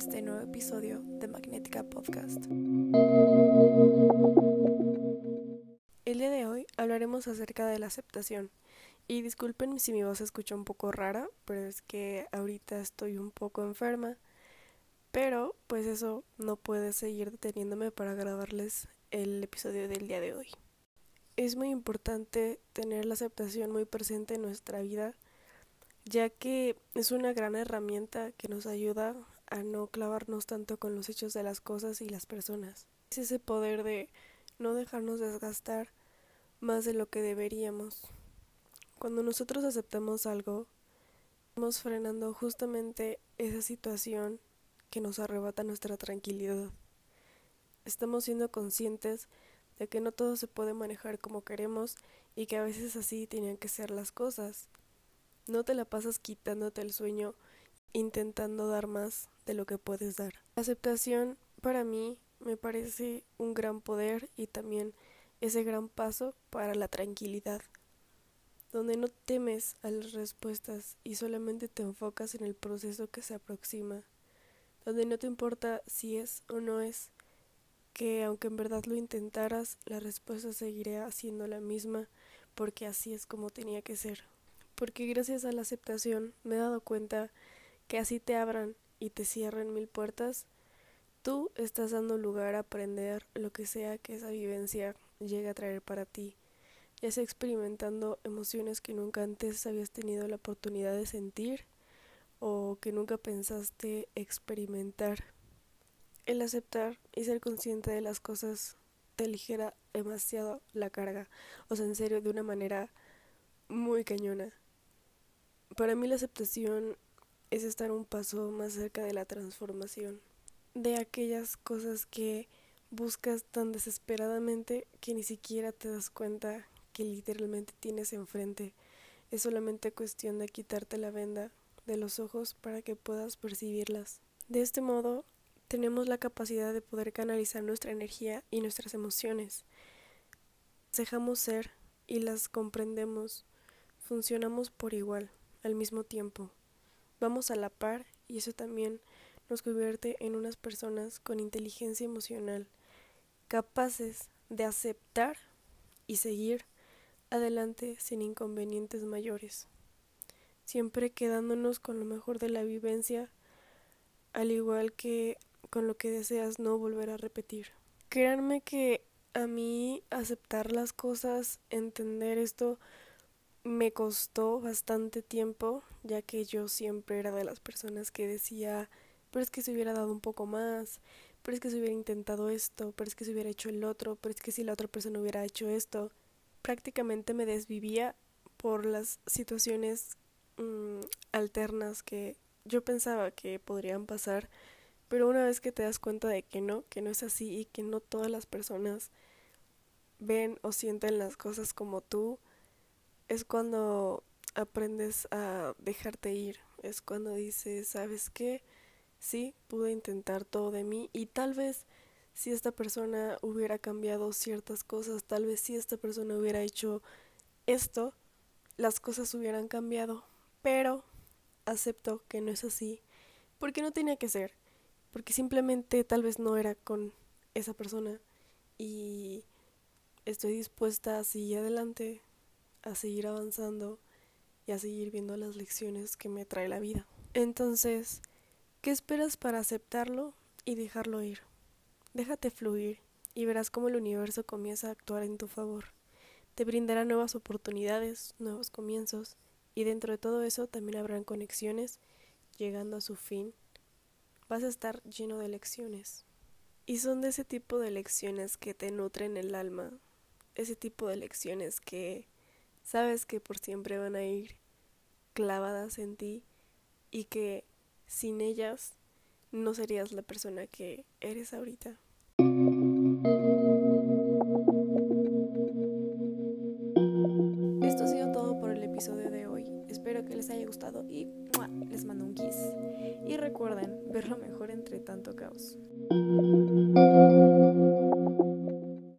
este nuevo episodio de Magnética Podcast. El día de hoy hablaremos acerca de la aceptación. Y disculpen si mi voz se escucha un poco rara, pero es que ahorita estoy un poco enferma. Pero pues eso no puede seguir deteniéndome para grabarles el episodio del día de hoy. Es muy importante tener la aceptación muy presente en nuestra vida ya que es una gran herramienta que nos ayuda a no clavarnos tanto con los hechos de las cosas y las personas. Es ese poder de no dejarnos desgastar más de lo que deberíamos. Cuando nosotros aceptamos algo, estamos frenando justamente esa situación que nos arrebata nuestra tranquilidad. Estamos siendo conscientes de que no todo se puede manejar como queremos y que a veces así tienen que ser las cosas. No te la pasas quitándote el sueño intentando dar más de lo que puedes dar. La aceptación para mí me parece un gran poder y también ese gran paso para la tranquilidad, donde no temes a las respuestas y solamente te enfocas en el proceso que se aproxima, donde no te importa si es o no es, que aunque en verdad lo intentaras, la respuesta seguiría siendo la misma, porque así es como tenía que ser porque gracias a la aceptación me he dado cuenta que así te abran y te cierren mil puertas, tú estás dando lugar a aprender lo que sea que esa vivencia llegue a traer para ti, ya sea experimentando emociones que nunca antes habías tenido la oportunidad de sentir o que nunca pensaste experimentar. El aceptar y ser consciente de las cosas te aligera demasiado la carga, o sea, en serio, de una manera muy cañona. Para mí la aceptación es estar un paso más cerca de la transformación, de aquellas cosas que buscas tan desesperadamente que ni siquiera te das cuenta que literalmente tienes enfrente. Es solamente cuestión de quitarte la venda de los ojos para que puedas percibirlas. De este modo, tenemos la capacidad de poder canalizar nuestra energía y nuestras emociones. Dejamos ser y las comprendemos. Funcionamos por igual al mismo tiempo. Vamos a la par y eso también nos convierte en unas personas con inteligencia emocional, capaces de aceptar y seguir adelante sin inconvenientes mayores, siempre quedándonos con lo mejor de la vivencia, al igual que con lo que deseas no volver a repetir. Créanme que a mí aceptar las cosas, entender esto, me costó bastante tiempo, ya que yo siempre era de las personas que decía, pero es que se hubiera dado un poco más, pero es que se hubiera intentado esto, pero es que se hubiera hecho el otro, pero es que si la otra persona hubiera hecho esto, prácticamente me desvivía por las situaciones mm, alternas que yo pensaba que podrían pasar, pero una vez que te das cuenta de que no, que no es así y que no todas las personas ven o sienten las cosas como tú, es cuando aprendes a dejarte ir, es cuando dices, ¿sabes qué? Sí, pude intentar todo de mí y tal vez si esta persona hubiera cambiado ciertas cosas, tal vez si esta persona hubiera hecho esto, las cosas hubieran cambiado, pero acepto que no es así, porque no tenía que ser, porque simplemente tal vez no era con esa persona y estoy dispuesta a seguir adelante a seguir avanzando y a seguir viendo las lecciones que me trae la vida. Entonces, ¿qué esperas para aceptarlo y dejarlo ir? Déjate fluir y verás cómo el universo comienza a actuar en tu favor. Te brindará nuevas oportunidades, nuevos comienzos, y dentro de todo eso también habrán conexiones llegando a su fin. Vas a estar lleno de lecciones. Y son de ese tipo de lecciones que te nutren el alma, ese tipo de lecciones que sabes que por siempre van a ir clavadas en ti y que sin ellas no serías la persona que eres ahorita. Esto ha sido todo por el episodio de hoy. Espero que les haya gustado y les mando un kiss. Y recuerden ver lo mejor entre tanto caos.